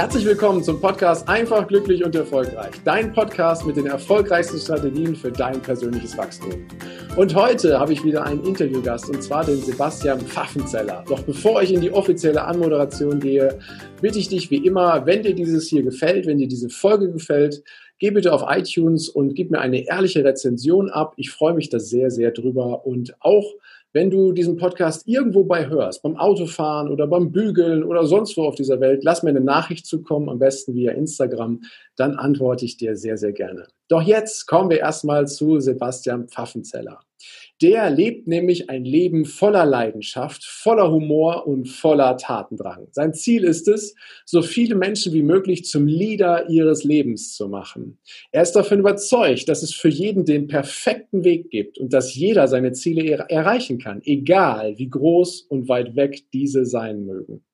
Herzlich willkommen zum Podcast Einfach, glücklich und erfolgreich. Dein Podcast mit den erfolgreichsten Strategien für dein persönliches Wachstum. Und heute habe ich wieder einen Interviewgast und zwar den Sebastian Pfaffenzeller. Doch bevor ich in die offizielle Anmoderation gehe, bitte ich dich wie immer, wenn dir dieses hier gefällt, wenn dir diese Folge gefällt, geh bitte auf iTunes und gib mir eine ehrliche Rezension ab. Ich freue mich da sehr, sehr drüber und auch wenn du diesen Podcast irgendwo bei hörst, beim Autofahren oder beim Bügeln oder sonst wo auf dieser Welt, lass mir eine Nachricht zukommen, am besten via Instagram, dann antworte ich dir sehr, sehr gerne. Doch jetzt kommen wir erstmal zu Sebastian Pfaffenzeller. Der lebt nämlich ein Leben voller Leidenschaft, voller Humor und voller Tatendrang. Sein Ziel ist es, so viele Menschen wie möglich zum Leader ihres Lebens zu machen. Er ist davon überzeugt, dass es für jeden den perfekten Weg gibt und dass jeder seine Ziele er erreichen kann, egal wie groß und weit weg diese sein mögen.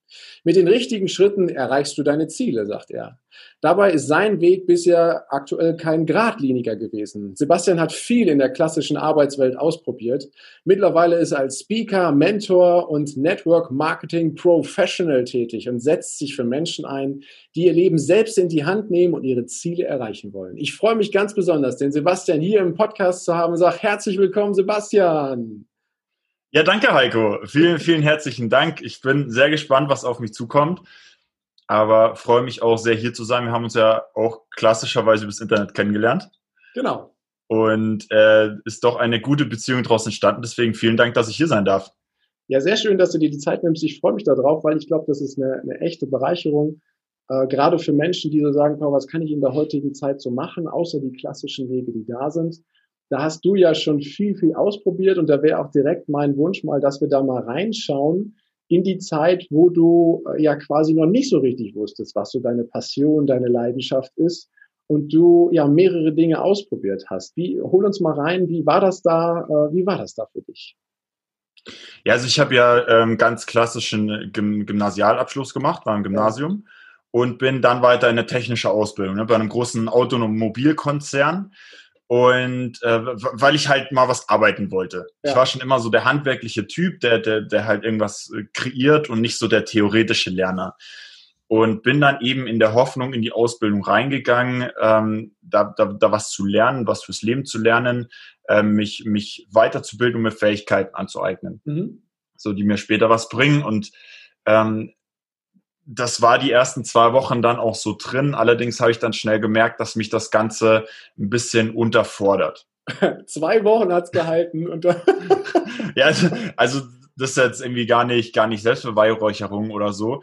Mit den richtigen Schritten erreichst du deine Ziele, sagt er. Dabei ist sein Weg bisher aktuell kein geradliniger gewesen. Sebastian hat viel in der klassischen Arbeitswelt ausprobiert. Mittlerweile ist er als Speaker, Mentor und Network Marketing Professional tätig und setzt sich für Menschen ein, die ihr Leben selbst in die Hand nehmen und ihre Ziele erreichen wollen. Ich freue mich ganz besonders, den Sebastian hier im Podcast zu haben. Sag herzlich willkommen, Sebastian. Ja, danke, Heiko. Vielen, vielen herzlichen Dank. Ich bin sehr gespannt, was auf mich zukommt. Aber freue mich auch sehr, hier zu sein. Wir haben uns ja auch klassischerweise übers Internet kennengelernt. Genau. Und äh, ist doch eine gute Beziehung daraus entstanden. Deswegen vielen Dank, dass ich hier sein darf. Ja, sehr schön, dass du dir die Zeit nimmst. Ich freue mich darauf, weil ich glaube, das ist eine, eine echte Bereicherung. Äh, gerade für Menschen, die so sagen, was kann ich in der heutigen Zeit so machen, außer die klassischen Wege, die da sind. Da hast du ja schon viel, viel ausprobiert und da wäre auch direkt mein Wunsch mal, dass wir da mal reinschauen in die Zeit, wo du äh, ja quasi noch nicht so richtig wusstest, was so deine Passion, deine Leidenschaft ist und du ja mehrere Dinge ausprobiert hast. Wie, hol uns mal rein, wie war das da, äh, wie war das da für dich? Ja, also ich habe ja ähm, ganz klassischen Gym Gymnasialabschluss gemacht, war im Gymnasium ja. und bin dann weiter in eine technische Ausbildung ne, bei einem großen Automobilkonzern und äh, weil ich halt mal was arbeiten wollte. Ja. Ich war schon immer so der handwerkliche Typ, der, der, der halt irgendwas äh, kreiert und nicht so der theoretische Lerner. Und bin dann eben in der Hoffnung in die Ausbildung reingegangen, ähm, da, da, da was zu lernen, was fürs Leben zu lernen, äh, mich, mich weiterzubilden und mir Fähigkeiten anzueignen, mhm. so die mir später was bringen. Und ähm, das war die ersten zwei Wochen dann auch so drin. Allerdings habe ich dann schnell gemerkt, dass mich das Ganze ein bisschen unterfordert. zwei Wochen hat's gehalten. Und ja, also, also das ist jetzt irgendwie gar nicht, gar nicht Selbstbeweihräucherung oder so.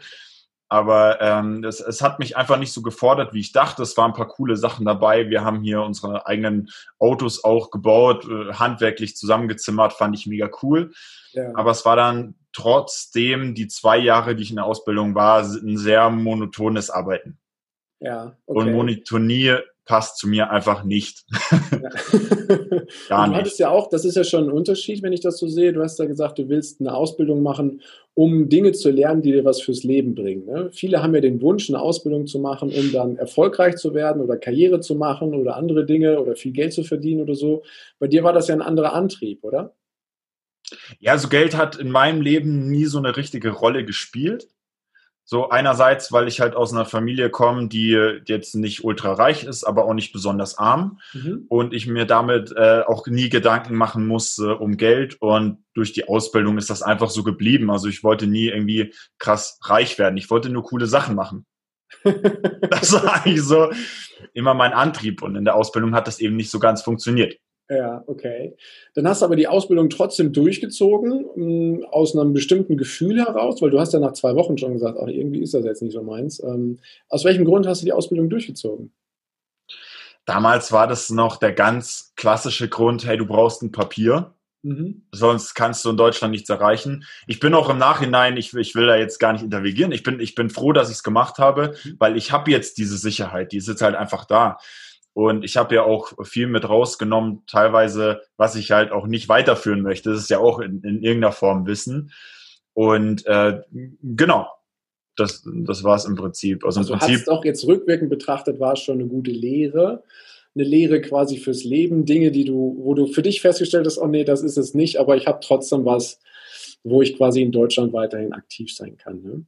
Aber ähm, es, es hat mich einfach nicht so gefordert, wie ich dachte. Es waren ein paar coole Sachen dabei. Wir haben hier unsere eigenen Autos auch gebaut, äh, handwerklich zusammengezimmert, fand ich mega cool. Ja. Aber es war dann trotzdem die zwei Jahre, die ich in der Ausbildung war, ein sehr monotones Arbeiten. Ja, okay. Und Monotonie passt zu mir einfach nicht. Ja. Gar nicht. Du hattest ja auch, das ist ja schon ein Unterschied, wenn ich das so sehe. Du hast ja gesagt, du willst eine Ausbildung machen, um Dinge zu lernen, die dir was fürs Leben bringen. Ne? Viele haben ja den Wunsch, eine Ausbildung zu machen, um dann erfolgreich zu werden oder Karriere zu machen oder andere Dinge oder viel Geld zu verdienen oder so. Bei dir war das ja ein anderer Antrieb, oder? Ja, also Geld hat in meinem Leben nie so eine richtige Rolle gespielt. So einerseits, weil ich halt aus einer Familie komme, die jetzt nicht ultra reich ist, aber auch nicht besonders arm mhm. und ich mir damit äh, auch nie Gedanken machen musste um Geld und durch die Ausbildung ist das einfach so geblieben. Also ich wollte nie irgendwie krass reich werden. Ich wollte nur coole Sachen machen. das war eigentlich so immer mein Antrieb und in der Ausbildung hat das eben nicht so ganz funktioniert. Ja, okay. Dann hast du aber die Ausbildung trotzdem durchgezogen, mh, mm, aus einem bestimmten Gefühl heraus, weil du hast ja nach zwei Wochen schon gesagt, ach, irgendwie ist das jetzt nicht so meins. Ähm, aus welchem Grund hast du die Ausbildung durchgezogen? Damals war das noch der ganz klassische Grund, hey, du brauchst ein Papier. Mhm. Sonst kannst du in Deutschland nichts erreichen. Ich bin auch im Nachhinein, ich, ich will da jetzt gar nicht intervenieren. Ich bin, ich bin froh, dass ich es gemacht habe, mhm. weil ich habe jetzt diese Sicherheit, die ist jetzt halt einfach da. Und ich habe ja auch viel mit rausgenommen, teilweise, was ich halt auch nicht weiterführen möchte. Das ist ja auch in, in irgendeiner Form Wissen. Und äh, genau, das, das war es im Prinzip. Also, also im Prinzip. auch jetzt rückwirkend betrachtet, war es schon eine gute Lehre. Eine Lehre quasi fürs Leben, Dinge, die du, wo du für dich festgestellt hast, oh nee, das ist es nicht, aber ich habe trotzdem was, wo ich quasi in Deutschland weiterhin aktiv sein kann. Ne?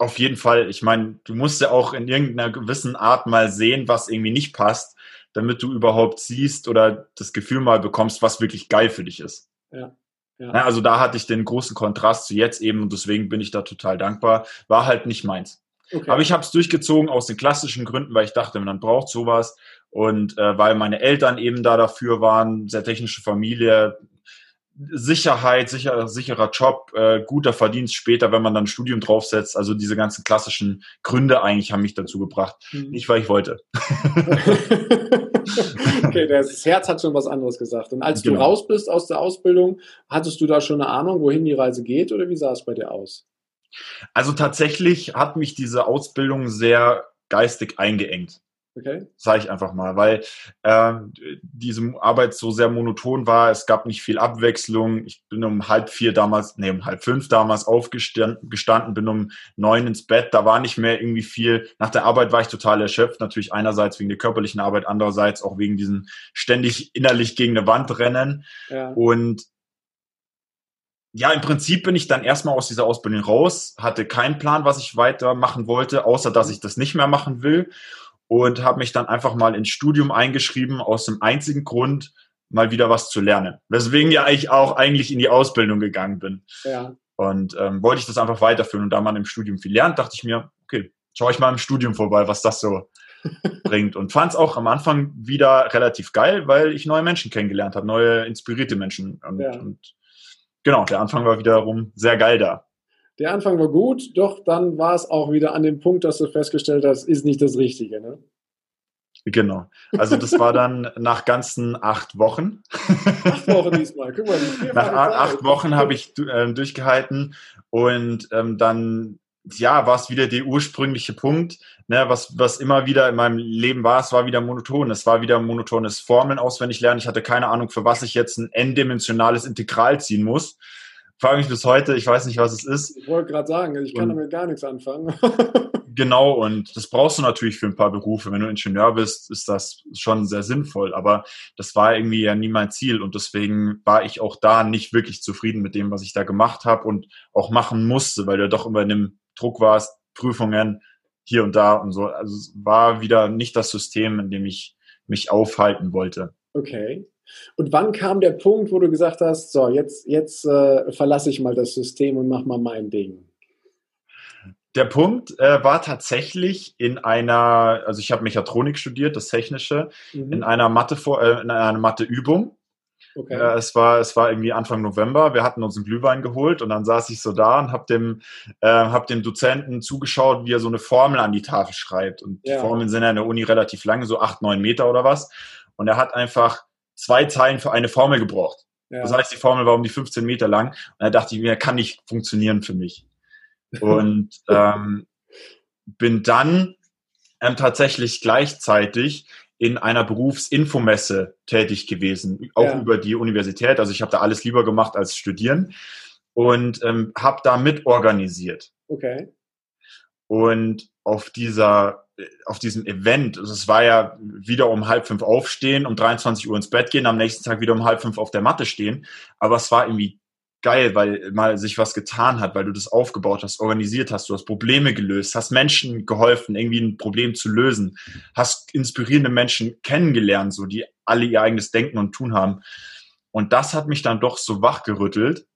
Auf jeden Fall. Ich meine, du musst ja auch in irgendeiner gewissen Art mal sehen, was irgendwie nicht passt, damit du überhaupt siehst oder das Gefühl mal bekommst, was wirklich geil für dich ist. Ja. ja. Also da hatte ich den großen Kontrast zu jetzt eben und deswegen bin ich da total dankbar. War halt nicht meins. Okay. Aber ich habe es durchgezogen aus den klassischen Gründen, weil ich dachte, man braucht sowas und äh, weil meine Eltern eben da dafür waren, sehr technische Familie, Sicherheit, sicher, sicherer Job, äh, guter Verdienst später, wenn man dann ein Studium draufsetzt. Also diese ganzen klassischen Gründe eigentlich haben mich dazu gebracht. Mhm. Nicht, weil ich wollte. okay, das Herz hat schon was anderes gesagt. Und als genau. du raus bist aus der Ausbildung, hattest du da schon eine Ahnung, wohin die Reise geht oder wie sah es bei dir aus? Also tatsächlich hat mich diese Ausbildung sehr geistig eingeengt. Okay. Sage ich einfach mal, weil äh, diese Arbeit so sehr monoton war. Es gab nicht viel Abwechslung. Ich bin um halb vier damals, nee, um halb fünf damals aufgestanden, bin um neun ins Bett. Da war nicht mehr irgendwie viel. Nach der Arbeit war ich total erschöpft. Natürlich einerseits wegen der körperlichen Arbeit, andererseits auch wegen diesen ständig innerlich gegen eine Wand rennen. Ja. Und ja, im Prinzip bin ich dann erstmal aus dieser Ausbildung raus, hatte keinen Plan, was ich weitermachen wollte, außer dass ich das nicht mehr machen will und habe mich dann einfach mal ins Studium eingeschrieben aus dem einzigen Grund, mal wieder was zu lernen. Weswegen ja ich auch eigentlich in die Ausbildung gegangen bin. Ja. Und ähm, wollte ich das einfach weiterführen und da man im Studium viel lernt, dachte ich mir, okay, schaue ich mal im Studium vorbei, was das so bringt. Und fand es auch am Anfang wieder relativ geil, weil ich neue Menschen kennengelernt habe, neue inspirierte Menschen. Und, ja. und genau, der Anfang war wiederum sehr geil da. Der Anfang war gut, doch dann war es auch wieder an dem Punkt, dass du festgestellt hast, ist nicht das Richtige. Ne? Genau. Also das war dann nach ganzen acht Wochen. Acht Wochen diesmal. Guck mal, nach acht Wochen habe ich äh, durchgehalten und ähm, dann ja, war es wieder der ursprüngliche Punkt, ne, was, was immer wieder in meinem Leben war, es war wieder monoton, es war wieder monotones Formeln auswendig lernen. Ich hatte keine Ahnung, für was ich jetzt ein n-dimensionales Integral ziehen muss frage mich bis heute, ich weiß nicht, was es ist. Ich wollte gerade sagen, ich kann und, damit gar nichts anfangen. genau, und das brauchst du natürlich für ein paar Berufe. Wenn du Ingenieur bist, ist das schon sehr sinnvoll, aber das war irgendwie ja nie mein Ziel und deswegen war ich auch da nicht wirklich zufrieden mit dem, was ich da gemacht habe und auch machen musste, weil du doch immer in einem Druck warst, Prüfungen hier und da und so. Also es war wieder nicht das System, in dem ich mich aufhalten wollte. Okay. Und wann kam der Punkt, wo du gesagt hast, so, jetzt, jetzt äh, verlasse ich mal das System und mache mal mein Ding? Der Punkt äh, war tatsächlich in einer, also ich habe Mechatronik studiert, das Technische, mhm. in einer Mathe äh, in einer Matheübung. Okay. Äh, es war es war irgendwie Anfang November. Wir hatten uns einen Glühwein geholt und dann saß ich so da und habe dem äh, hab dem Dozenten zugeschaut, wie er so eine Formel an die Tafel schreibt. Und ja. die Formeln sind ja in der Uni relativ lange, so acht neun Meter oder was. Und er hat einfach zwei Zeilen für eine Formel gebraucht. Ja. Das heißt, die Formel war um die 15 Meter lang. Und da dachte ich mir, kann nicht funktionieren für mich. Und ähm, bin dann ähm, tatsächlich gleichzeitig in einer Berufsinfomesse tätig gewesen, auch ja. über die Universität. Also ich habe da alles lieber gemacht als studieren und ähm, habe da mitorganisiert. Okay. Und auf dieser auf diesem Event, also es war ja wieder um halb fünf aufstehen, um 23 Uhr ins Bett gehen, am nächsten Tag wieder um halb fünf auf der Matte stehen. Aber es war irgendwie geil, weil mal sich was getan hat, weil du das aufgebaut hast, organisiert hast, du hast Probleme gelöst, hast Menschen geholfen, irgendwie ein Problem zu lösen, hast inspirierende Menschen kennengelernt, so die alle ihr eigenes Denken und Tun haben. Und das hat mich dann doch so wachgerüttelt.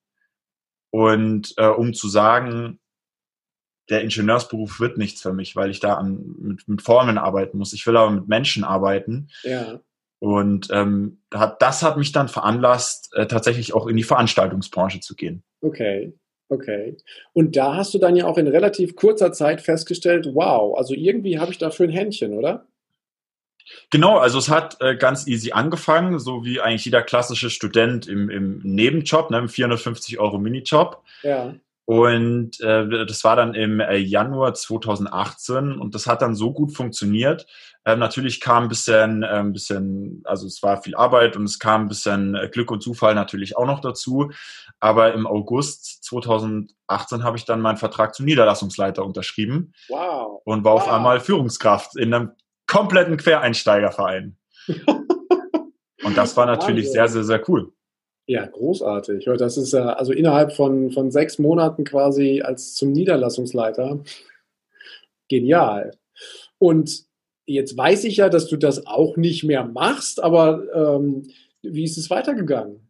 Und äh, um zu sagen, der Ingenieursberuf wird nichts für mich, weil ich da an, mit, mit Formeln arbeiten muss. Ich will aber mit Menschen arbeiten. Ja. Und ähm, hat, das hat mich dann veranlasst, äh, tatsächlich auch in die Veranstaltungsbranche zu gehen. Okay, okay. Und da hast du dann ja auch in relativ kurzer Zeit festgestellt, wow, also irgendwie habe ich dafür ein Händchen, oder? Genau, also es hat äh, ganz easy angefangen, so wie eigentlich jeder klassische Student im, im Nebenjob, ne, im 450 Euro Minijob. Ja. Und äh, das war dann im äh, Januar 2018 und das hat dann so gut funktioniert. Äh, natürlich kam ein bisschen, äh, ein bisschen, also es war viel Arbeit und es kam ein bisschen äh, Glück und Zufall natürlich auch noch dazu. Aber im August 2018 habe ich dann meinen Vertrag zum Niederlassungsleiter unterschrieben. Wow. Und war wow. auf einmal Führungskraft in einem kompletten Quereinsteigerverein. und das war natürlich sehr, sehr, sehr cool. Ja, großartig. Das ist ja also innerhalb von, von sechs Monaten quasi als zum Niederlassungsleiter. Genial. Und jetzt weiß ich ja, dass du das auch nicht mehr machst, aber ähm, wie ist es weitergegangen?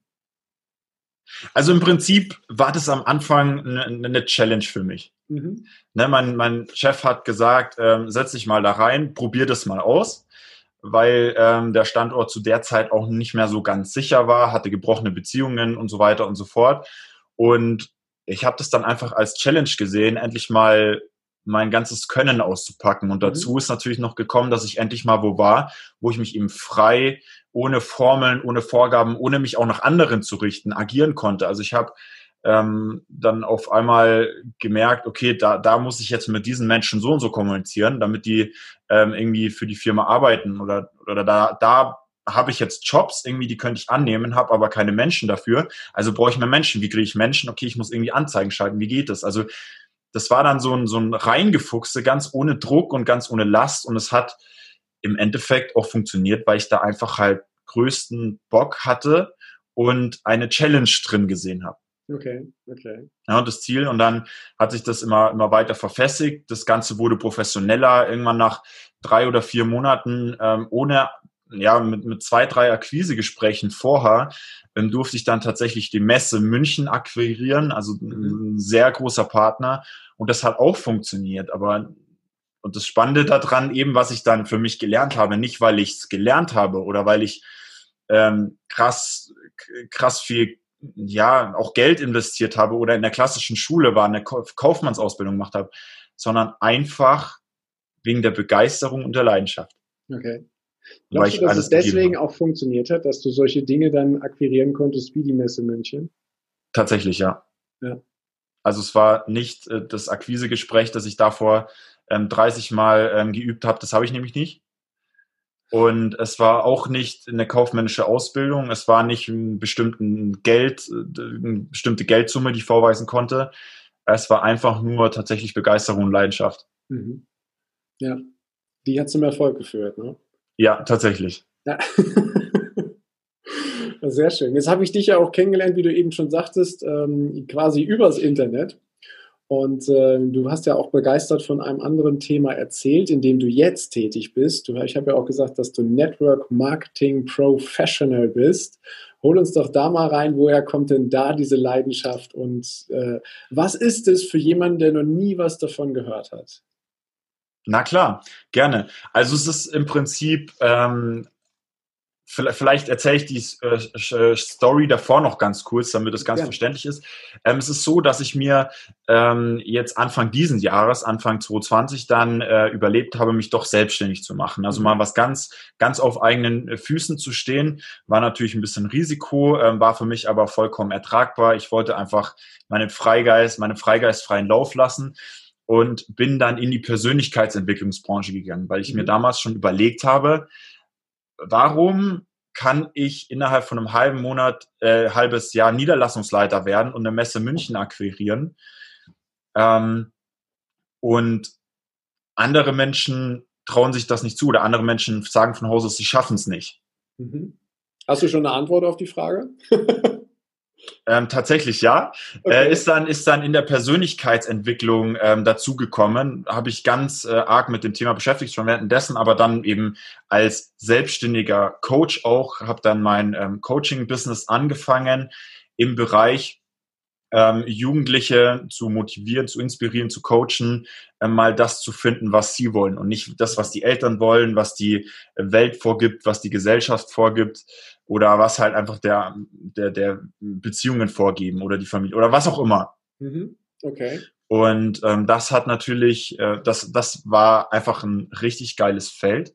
Also im Prinzip war das am Anfang eine, eine Challenge für mich. Mhm. Ne, mein, mein Chef hat gesagt, ähm, setz dich mal da rein, probier das mal aus, weil ähm, der Standort zu der Zeit auch nicht mehr so ganz sicher war, hatte gebrochene Beziehungen und so weiter und so fort. Und ich habe das dann einfach als Challenge gesehen, endlich mal mein ganzes Können auszupacken. Und mhm. dazu mhm. ist natürlich noch gekommen, dass ich endlich mal wo war, wo ich mich eben frei, ohne Formeln, ohne Vorgaben, ohne mich auch nach anderen zu richten, agieren konnte. Also ich habe ähm, dann auf einmal gemerkt, okay, da, da muss ich jetzt mit diesen Menschen so und so kommunizieren, damit die ähm, irgendwie für die Firma arbeiten oder, oder da, da habe ich jetzt Jobs, irgendwie, die könnte ich annehmen, habe aber keine Menschen dafür. Also brauche ich mehr Menschen. Wie kriege ich Menschen? Okay, ich muss irgendwie Anzeigen schalten. Wie geht das? Also das war dann so ein, so ein Reingefuchse, ganz ohne Druck und ganz ohne Last. Und es hat im Endeffekt auch funktioniert, weil ich da einfach halt größten Bock hatte und eine Challenge drin gesehen habe. Okay, okay. Ja, und das Ziel. Und dann hat sich das immer, immer weiter verfestigt. Das Ganze wurde professioneller. Irgendwann nach drei oder vier Monaten ähm, ohne ja, mit, mit zwei, drei Akquisegesprächen vorher ähm, durfte ich dann tatsächlich die Messe München akquirieren, also mhm. ein sehr großer Partner. Und das hat auch funktioniert. Aber und das Spannende daran eben, was ich dann für mich gelernt habe, nicht weil ich es gelernt habe oder weil ich ähm, krass, krass viel, ja, auch Geld investiert habe oder in der klassischen Schule war, eine Kaufmannsausbildung gemacht habe, sondern einfach wegen der Begeisterung und der Leidenschaft. Okay. Glaubst du, dass es deswegen auch funktioniert hat, dass du solche Dinge dann akquirieren konntest wie die Messe München? Tatsächlich, ja. ja. Also es war nicht äh, das Akquisegespräch, das ich davor ähm, 30 Mal ähm, geübt habe, das habe ich nämlich nicht. Und es war auch nicht eine kaufmännische Ausbildung, es war nicht ein bestimmten Geld, äh, eine bestimmte Geldsumme, die ich vorweisen konnte. Es war einfach nur tatsächlich Begeisterung und Leidenschaft. Mhm. Ja, die hat zum Erfolg geführt, ne? Ja, tatsächlich. Ja. Sehr schön. Jetzt habe ich dich ja auch kennengelernt, wie du eben schon sagtest, ähm, quasi übers Internet. Und äh, du hast ja auch begeistert von einem anderen Thema erzählt, in dem du jetzt tätig bist. Du, ich habe ja auch gesagt, dass du Network Marketing Professional bist. Hol uns doch da mal rein, woher kommt denn da diese Leidenschaft und äh, was ist es für jemanden, der noch nie was davon gehört hat? Na klar, gerne. Also es ist im Prinzip, ähm, vielleicht erzähle ich die äh, Story davor noch ganz kurz, damit es ganz ja. verständlich ist. Ähm, es ist so, dass ich mir ähm, jetzt Anfang diesen Jahres, Anfang 2020, dann äh, überlebt habe, mich doch selbstständig zu machen. Also mhm. mal was ganz, ganz auf eigenen äh, Füßen zu stehen, war natürlich ein bisschen Risiko, äh, war für mich aber vollkommen ertragbar. Ich wollte einfach meinen Freigeist, meinen Freigeist freien Lauf lassen und bin dann in die Persönlichkeitsentwicklungsbranche gegangen, weil ich mhm. mir damals schon überlegt habe, warum kann ich innerhalb von einem halben Monat, äh, halbes Jahr Niederlassungsleiter werden und eine Messe München akquirieren. Ähm, und andere Menschen trauen sich das nicht zu oder andere Menschen sagen von Haus aus, sie schaffen es nicht. Mhm. Hast du schon eine Antwort auf die Frage? Ähm, tatsächlich ja. Okay. Äh, ist dann ist dann in der Persönlichkeitsentwicklung ähm, dazugekommen. Habe ich ganz äh, arg mit dem Thema beschäftigt schon währenddessen, aber dann eben als selbstständiger Coach auch habe dann mein ähm, Coaching-Business angefangen im Bereich ähm, Jugendliche zu motivieren, zu inspirieren, zu coachen, äh, mal das zu finden, was sie wollen und nicht das, was die Eltern wollen, was die Welt vorgibt, was die Gesellschaft vorgibt oder was halt einfach der, der, der Beziehungen vorgeben oder die Familie oder was auch immer. Mhm. Okay. Und ähm, das hat natürlich, äh, das, das war einfach ein richtig geiles Feld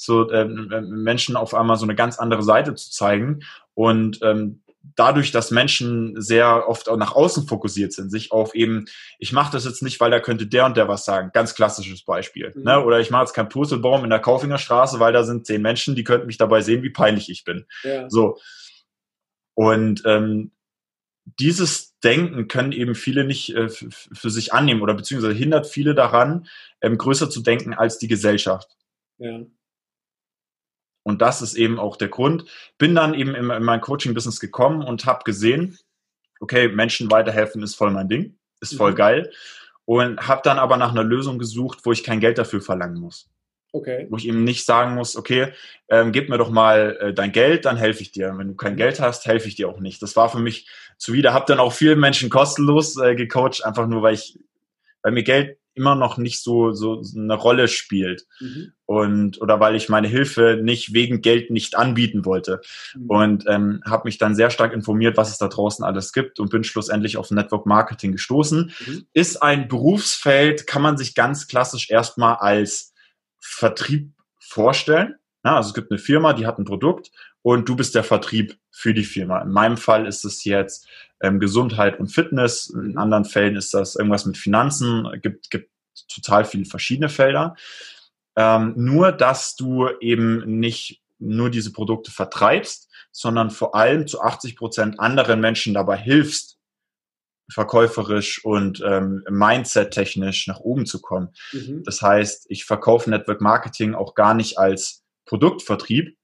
so ähm, Menschen auf einmal so eine ganz andere Seite zu zeigen und ähm, dadurch, dass Menschen sehr oft auch nach außen fokussiert sind, sich auf eben, ich mache das jetzt nicht, weil da könnte der und der was sagen. Ganz klassisches Beispiel. Mhm. Ne? Oder ich mache jetzt keinen Purzelbaum in der Kaufinger Straße, weil da sind zehn Menschen, die könnten mich dabei sehen, wie peinlich ich bin. Ja. So. Und ähm, dieses Denken können eben viele nicht äh, für sich annehmen oder beziehungsweise hindert viele daran, ähm, größer zu denken als die Gesellschaft. Ja. Und das ist eben auch der Grund. Bin dann eben in, in mein Coaching-Business gekommen und habe gesehen, okay, Menschen weiterhelfen ist voll mein Ding, ist voll mhm. geil. und habe dann aber nach einer Lösung gesucht, wo ich kein Geld dafür verlangen muss. Okay. Wo ich ihm nicht sagen muss, okay, ähm, gib mir doch mal äh, dein Geld, dann helfe ich dir. Wenn du kein Geld hast, helfe ich dir auch nicht. Das war für mich zuwider. Hab dann auch vielen Menschen kostenlos äh, gecoacht, einfach nur, weil ich, weil mir Geld immer noch nicht so, so eine Rolle spielt. Mhm. Und, oder weil ich meine Hilfe nicht wegen Geld nicht anbieten wollte. Mhm. Und ähm, habe mich dann sehr stark informiert, was es da draußen alles gibt und bin schlussendlich auf Network Marketing gestoßen. Mhm. Ist ein Berufsfeld, kann man sich ganz klassisch erstmal als Vertrieb vorstellen. Ja, also es gibt eine Firma, die hat ein Produkt und du bist der Vertrieb für die Firma. In meinem Fall ist es jetzt ähm, Gesundheit und Fitness. In anderen Fällen ist das irgendwas mit Finanzen. Gibt, gibt total viele verschiedene Felder. Ähm, nur, dass du eben nicht nur diese Produkte vertreibst, sondern vor allem zu 80 Prozent anderen Menschen dabei hilfst, verkäuferisch und ähm, Mindset-technisch nach oben zu kommen. Mhm. Das heißt, ich verkaufe Network Marketing auch gar nicht als Produktvertrieb,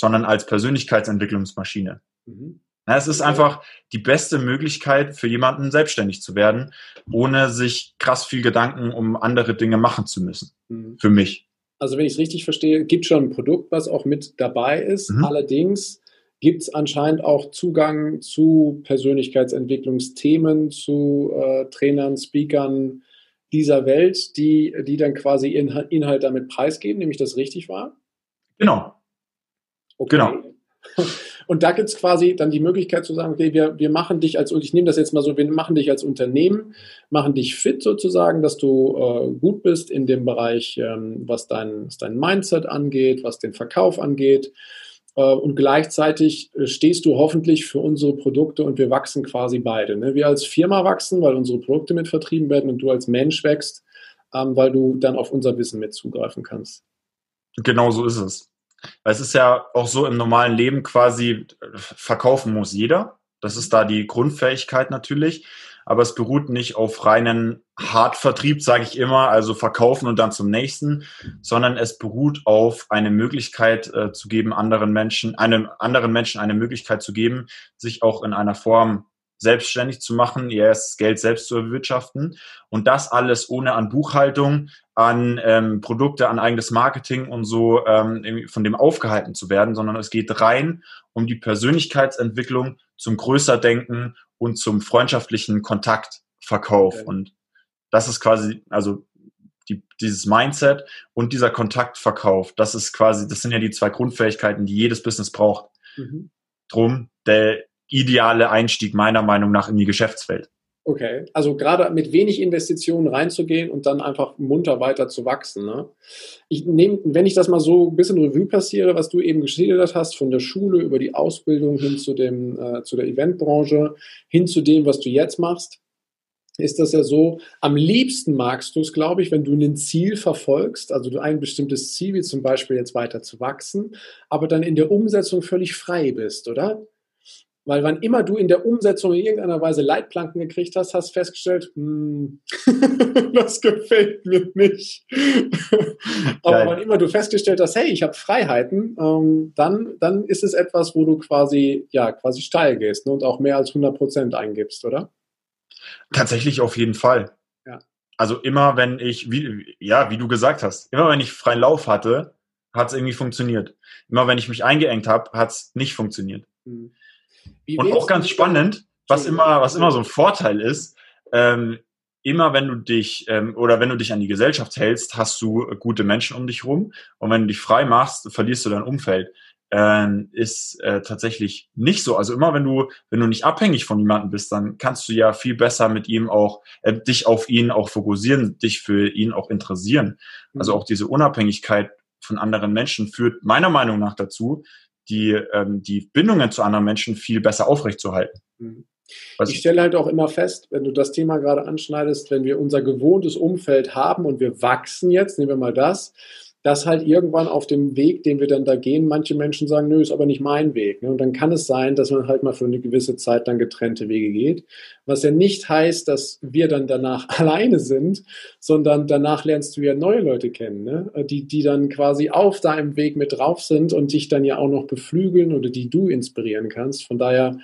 sondern als Persönlichkeitsentwicklungsmaschine. Mhm. Ja, es ist einfach die beste Möglichkeit für jemanden selbstständig zu werden, ohne sich krass viel Gedanken um andere Dinge machen zu müssen. Mhm. Für mich. Also wenn ich es richtig verstehe, gibt schon ein Produkt, was auch mit dabei ist. Mhm. Allerdings gibt es anscheinend auch Zugang zu Persönlichkeitsentwicklungsthemen, zu äh, Trainern, Speakern dieser Welt, die, die dann quasi Inhalt, Inhalt damit preisgeben, nämlich das richtig war? Genau. Okay. Genau. Und da gibt es quasi dann die Möglichkeit zu sagen, okay, wir, wir machen dich als, und ich nehme das jetzt mal so, wir machen dich als Unternehmen, machen dich fit sozusagen, dass du äh, gut bist in dem Bereich, ähm, was, dein, was dein Mindset angeht, was den Verkauf angeht. Äh, und gleichzeitig äh, stehst du hoffentlich für unsere Produkte und wir wachsen quasi beide. Ne? Wir als Firma wachsen, weil unsere Produkte mit vertrieben werden und du als Mensch wächst, ähm, weil du dann auf unser Wissen mit zugreifen kannst. Genau so ist es. Weil es ist ja auch so im normalen Leben quasi, verkaufen muss jeder. Das ist da die Grundfähigkeit natürlich. Aber es beruht nicht auf reinen Hartvertrieb, sage ich immer, also verkaufen und dann zum nächsten, sondern es beruht auf eine Möglichkeit äh, zu geben, anderen Menschen, einem anderen Menschen eine Möglichkeit zu geben, sich auch in einer Form selbstständig zu machen, ihr erstes Geld selbst zu erwirtschaften und das alles ohne an Buchhaltung, an ähm, Produkte, an eigenes Marketing und so ähm, von dem aufgehalten zu werden, sondern es geht rein um die Persönlichkeitsentwicklung zum Größerdenken und zum freundschaftlichen Kontaktverkauf okay. und das ist quasi, also die, dieses Mindset und dieser Kontaktverkauf, das ist quasi, das sind ja die zwei Grundfähigkeiten, die jedes Business braucht. Mhm. Drum, der, ideale Einstieg meiner Meinung nach in die Geschäftswelt. Okay, also gerade mit wenig Investitionen reinzugehen und dann einfach munter weiter zu wachsen. Ne? Ich nehme, wenn ich das mal so ein bisschen Revue passiere, was du eben geschildert hast, von der Schule über die Ausbildung hin zu dem, äh, zu der Eventbranche, hin zu dem, was du jetzt machst, ist das ja so, am liebsten magst du es, glaube ich, wenn du ein Ziel verfolgst, also du ein bestimmtes Ziel, wie zum Beispiel jetzt weiter zu wachsen, aber dann in der Umsetzung völlig frei bist, oder? Weil wann immer du in der Umsetzung in irgendeiner Weise Leitplanken gekriegt hast, hast festgestellt, hm, das gefällt mir nicht. Aber Geil. wann immer du festgestellt hast, hey, ich habe Freiheiten, ähm, dann, dann ist es etwas, wo du quasi, ja, quasi steil gehst ne, und auch mehr als 100 Prozent eingibst, oder? Tatsächlich auf jeden Fall. Ja. Also immer, wenn ich, wie, ja, wie du gesagt hast, immer wenn ich freien Lauf hatte, hat es irgendwie funktioniert. Immer wenn ich mich eingeengt habe, hat es nicht funktioniert. Mhm. Und auch ganz spannend, was immer, was immer so ein Vorteil ist, ähm, immer wenn du dich ähm, oder wenn du dich an die Gesellschaft hältst, hast du gute Menschen um dich rum. Und wenn du dich frei machst, verlierst du dein Umfeld. Ähm, ist äh, tatsächlich nicht so. Also immer wenn du, wenn du nicht abhängig von jemandem bist, dann kannst du ja viel besser mit ihm auch, äh, dich auf ihn auch fokussieren, dich für ihn auch interessieren. Also mhm. auch diese Unabhängigkeit von anderen Menschen führt meiner Meinung nach dazu, die, ähm, die Bindungen zu anderen Menschen viel besser aufrechtzuerhalten. Mhm. Ich stelle halt auch immer fest, wenn du das Thema gerade anschneidest, wenn wir unser gewohntes Umfeld haben und wir wachsen jetzt, nehmen wir mal das, dass halt irgendwann auf dem Weg, den wir dann da gehen, manche Menschen sagen, nö, ist aber nicht mein Weg. Ne? Und dann kann es sein, dass man halt mal für eine gewisse Zeit dann getrennte Wege geht. Was ja nicht heißt, dass wir dann danach alleine sind, sondern danach lernst du ja neue Leute kennen, ne? die, die dann quasi auf deinem Weg mit drauf sind und dich dann ja auch noch beflügeln oder die du inspirieren kannst. Von daher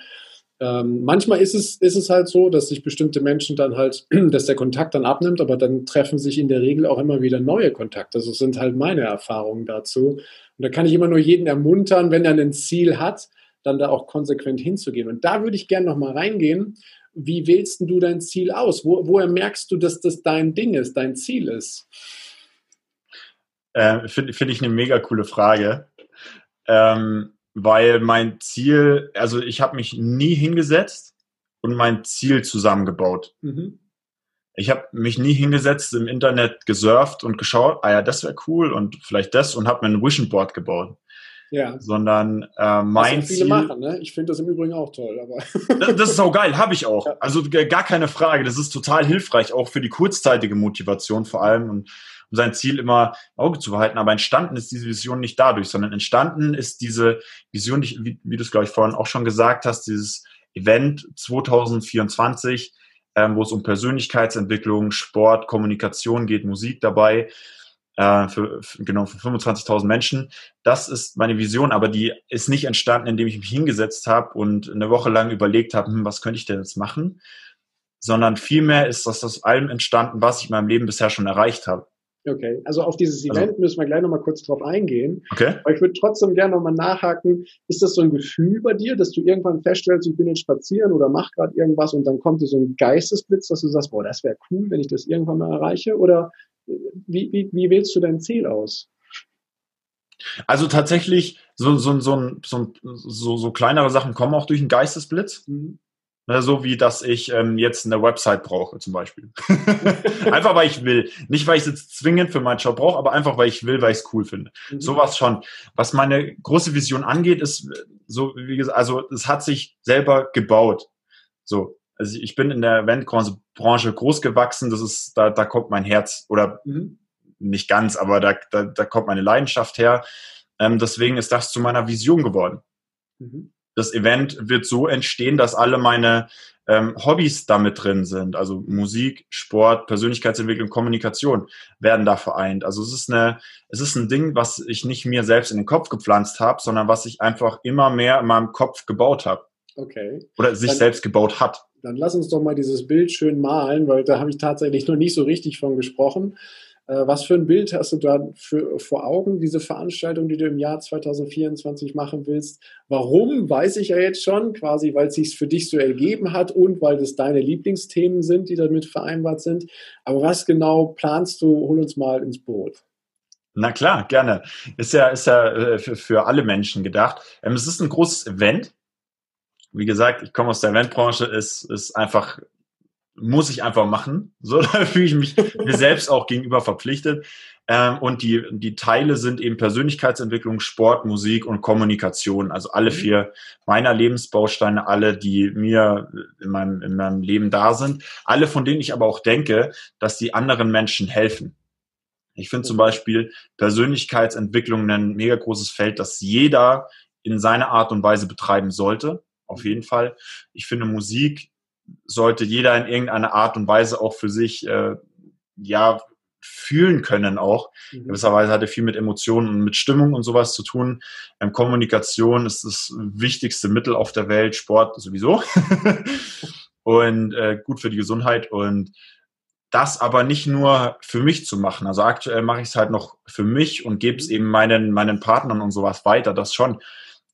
Ähm, manchmal ist es, ist es halt so, dass sich bestimmte Menschen dann halt, dass der Kontakt dann abnimmt, aber dann treffen sich in der Regel auch immer wieder neue Kontakte. Das sind halt meine Erfahrungen dazu. Und da kann ich immer nur jeden ermuntern, wenn er ein Ziel hat, dann da auch konsequent hinzugehen. Und da würde ich gerne nochmal reingehen. Wie wählst du dein Ziel aus? Wo, woher merkst du, dass das dein Ding ist, dein Ziel ist? Äh, Finde find ich eine mega coole Frage. Ähm, weil mein Ziel, also ich habe mich nie hingesetzt und mein Ziel zusammengebaut. Mhm. Ich habe mich nie hingesetzt, im Internet gesurft und geschaut, ah ja, das wäre cool und vielleicht das und habe mir ein Vision Board gebaut. Ja. Sondern äh, mein das viele Ziel. Machen, ne? Ich finde das im Übrigen auch toll. Aber das, das ist auch geil, habe ich auch. Ja. Also gar keine Frage. Das ist total hilfreich, auch für die kurzzeitige Motivation vor allem und um sein Ziel immer Auge zu behalten. Aber entstanden ist diese Vision nicht dadurch, sondern entstanden ist diese Vision, wie, wie du es, glaube ich, vorhin auch schon gesagt hast, dieses Event 2024, ähm, wo es um Persönlichkeitsentwicklung, Sport, Kommunikation geht, Musik dabei äh, für, für, genau, für 25.000 Menschen. Das ist meine Vision, aber die ist nicht entstanden, indem ich mich hingesetzt habe und eine Woche lang überlegt habe, hm, was könnte ich denn jetzt machen, sondern vielmehr ist das aus allem entstanden, was ich in meinem Leben bisher schon erreicht habe. Okay, also auf dieses also Event also, müssen wir gleich nochmal kurz drauf eingehen. Okay. Aber ich würde trotzdem gerne nochmal nachhaken, ist das so ein Gefühl bei dir, dass du irgendwann feststellst, ich bin jetzt spazieren oder mach gerade irgendwas und dann kommt dir so ein Geistesblitz, dass du sagst, boah, das wäre cool, wenn ich das irgendwann mal erreiche? Oder wie, wie, wie wählst du dein Ziel aus? Also tatsächlich, so, so, so, so, so, so kleinere Sachen kommen auch durch einen Geistesblitz. Mhm. Ne, so wie, dass ich ähm, jetzt eine Website brauche, zum Beispiel. einfach, weil ich will. Nicht, weil ich es jetzt zwingend für meinen Job brauche, aber einfach, weil ich will, weil ich es cool finde. Mhm. Sowas schon. Was meine große Vision angeht, ist so, wie gesagt, also es hat sich selber gebaut. So. Also ich bin in der Eventbranche groß gewachsen, das ist, da, da kommt mein Herz, oder mhm. nicht ganz, aber da, da, da kommt meine Leidenschaft her. Ähm, deswegen ist das zu meiner Vision geworden. Mhm das Event wird so entstehen, dass alle meine ähm, Hobbys damit drin sind. Also Musik, Sport, Persönlichkeitsentwicklung, Kommunikation werden da vereint. Also es ist eine, es ist ein Ding, was ich nicht mir selbst in den Kopf gepflanzt habe, sondern was ich einfach immer mehr in meinem Kopf gebaut habe. Okay. Oder sich dann, selbst gebaut hat. Dann lass uns doch mal dieses Bild schön malen, weil da habe ich tatsächlich noch nicht so richtig von gesprochen. Äh, was für ein Bild hast du da für, vor Augen, diese Veranstaltung, die du im Jahr 2024 machen willst? Warum, weiß ich ja jetzt schon, quasi weil es sich für dich so ergeben hat und weil das deine Lieblingsthemen sind, die damit vereinbart sind. Aber was genau planst du? Hol uns mal ins Boot. Na klar, gerne. Ist ja, ist ja äh, für, für alle Menschen gedacht. Ähm, es ist ein großes Event. Wie gesagt, ich komme aus der Eventbranche, ist, ist einfach muss ich einfach machen. So, da fühle ich mich mir selbst auch gegenüber verpflichtet. Ähm, und die, die Teile sind eben Persönlichkeitsentwicklung, Sport, Musik und Kommunikation. Also alle mhm. vier meiner Lebensbausteine, alle, die mir in meinem, in meinem Leben da sind. Alle, von denen ich aber auch denke, dass die anderen Menschen helfen. Ich finde zum mhm. Beispiel Persönlichkeitsentwicklung ein mega großes Feld, das jeder in seiner Art und Weise betreiben sollte. Auf mhm. jeden Fall. Ich finde Musik sollte jeder in irgendeiner Art und Weise auch für sich äh, ja fühlen können auch. Mhm. Gewisserweise hat er viel mit Emotionen und mit Stimmung und sowas zu tun. Ähm, Kommunikation ist das wichtigste Mittel auf der Welt, Sport sowieso. und äh, gut für die Gesundheit und das aber nicht nur für mich zu machen. Also aktuell mache ich es halt noch für mich und gebe es mhm. eben meinen, meinen Partnern und sowas weiter, das schon.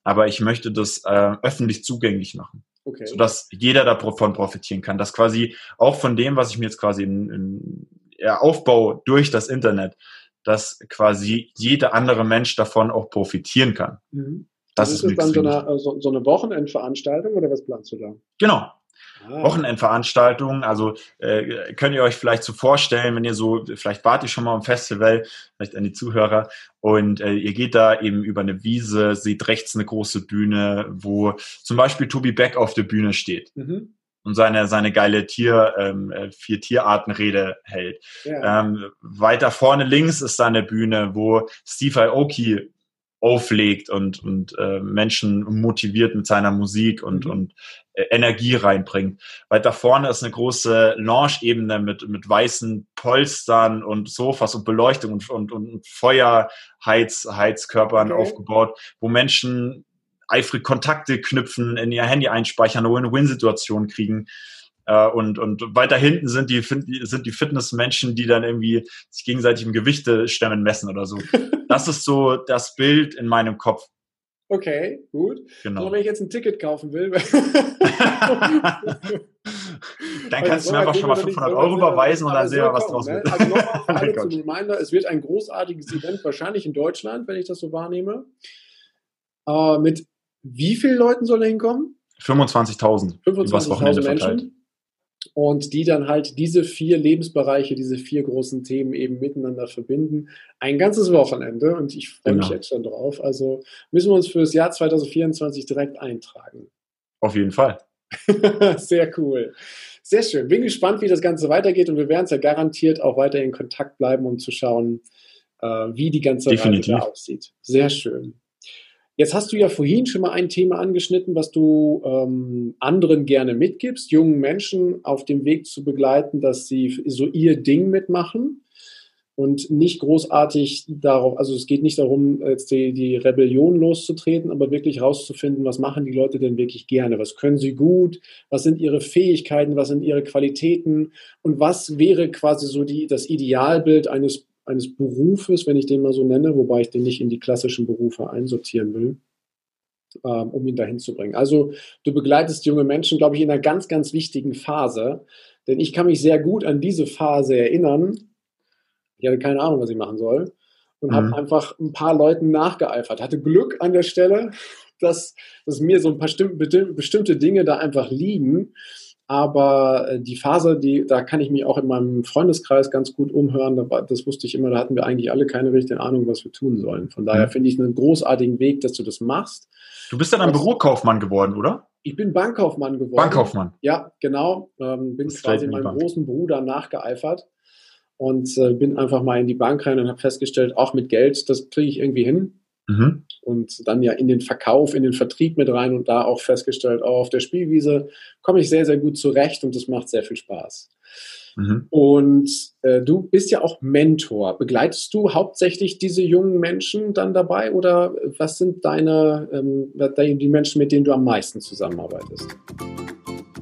Aber ich möchte das äh, öffentlich zugänglich machen. Okay. Sodass jeder davon profitieren kann. Dass quasi auch von dem, was ich mir jetzt quasi in, in, ja, aufbaue durch das Internet, dass quasi jeder andere Mensch davon auch profitieren kann. Mhm. Das, das ist, ist dann so eine, so, so eine Wochenendveranstaltung oder was planst du da? Genau. Wochenendveranstaltungen. Also äh, könnt ihr euch vielleicht so vorstellen, wenn ihr so, vielleicht wart ihr schon mal am Festival, vielleicht an die Zuhörer, und äh, ihr geht da eben über eine Wiese, seht rechts eine große Bühne, wo zum Beispiel Tobi Beck auf der Bühne steht. Mhm. Und seine, seine geile Tier, ähm, äh, vier Tierartenrede hält. Ja. Ähm, weiter vorne links ist da eine Bühne, wo Steve Aoki auflegt und, und äh, Menschen motiviert mit seiner Musik und, mhm. und äh, Energie reinbringt. Weiter vorne ist eine große Lounge-Ebene mit, mit weißen Polstern und Sofas und Beleuchtung und, und, und Feuerheizkörpern okay. aufgebaut, wo Menschen eifrig Kontakte knüpfen, in ihr Handy einspeichern, eine Win-Win-Situation kriegen. Äh, und, und weiter hinten sind die, sind die Fitnessmenschen, die dann irgendwie sich gegenseitig im Gewichte stemmen messen oder so. Das ist so das Bild in meinem Kopf. Okay, gut. Genau. Also wenn ich jetzt ein Ticket kaufen will. dann kannst du mir einfach schon mal 500 Euro überweisen und dann sehen wir, was draus ne? wird. Also nochmal zum Reminder, es wird ein großartiges Event, wahrscheinlich in Deutschland, wenn ich das so wahrnehme. Äh, mit wie vielen Leuten soll er hinkommen? 25.000. 25.000 Menschen und die dann halt diese vier Lebensbereiche, diese vier großen Themen eben miteinander verbinden. Ein ganzes Wochenende und ich freue genau. mich jetzt schon drauf. Also müssen wir uns für das Jahr 2024 direkt eintragen. Auf jeden Fall. Sehr cool. Sehr schön. Bin gespannt, wie das Ganze weitergeht und wir werden es ja garantiert auch weiter in Kontakt bleiben, um zu schauen, äh, wie die ganze Definitiv. Reise aussieht. Sehr schön. Jetzt hast du ja vorhin schon mal ein Thema angeschnitten, was du ähm, anderen gerne mitgibst, jungen Menschen auf dem Weg zu begleiten, dass sie so ihr Ding mitmachen und nicht großartig darauf, also es geht nicht darum, jetzt die, die Rebellion loszutreten, aber wirklich rauszufinden, was machen die Leute denn wirklich gerne, was können sie gut, was sind ihre Fähigkeiten, was sind ihre Qualitäten? Und was wäre quasi so die, das Idealbild eines eines Berufes, wenn ich den mal so nenne, wobei ich den nicht in die klassischen Berufe einsortieren will, ähm, um ihn dahin zu bringen. Also du begleitest junge Menschen, glaube ich, in einer ganz, ganz wichtigen Phase, denn ich kann mich sehr gut an diese Phase erinnern. Ich hatte keine Ahnung, was ich machen soll und mhm. habe einfach ein paar Leuten nachgeeifert. Hatte Glück an der Stelle, dass, dass mir so ein paar bestimmte Dinge da einfach liegen aber äh, die Phase, die, da kann ich mich auch in meinem Freundeskreis ganz gut umhören. Das wusste ich immer, da hatten wir eigentlich alle keine richtige Ahnung, was wir tun sollen. Von daher mhm. finde ich einen großartigen Weg, dass du das machst. Du bist dann ein Bürokaufmann geworden, oder? Ich bin Bankkaufmann geworden. Bankkaufmann. Ja, genau. Ähm, bin quasi meinem Bank. großen Bruder nachgeeifert und äh, bin einfach mal in die Bank rein und habe festgestellt, auch mit Geld, das kriege ich irgendwie hin. Mhm. Und dann ja in den Verkauf, in den Vertrieb mit rein und da auch festgestellt, auch auf der Spielwiese komme ich sehr, sehr gut zurecht und das macht sehr viel Spaß. Mhm. Und äh, du bist ja auch Mentor. Begleitest du hauptsächlich diese jungen Menschen dann dabei oder was sind deine, ähm, die Menschen, mit denen du am meisten zusammenarbeitest?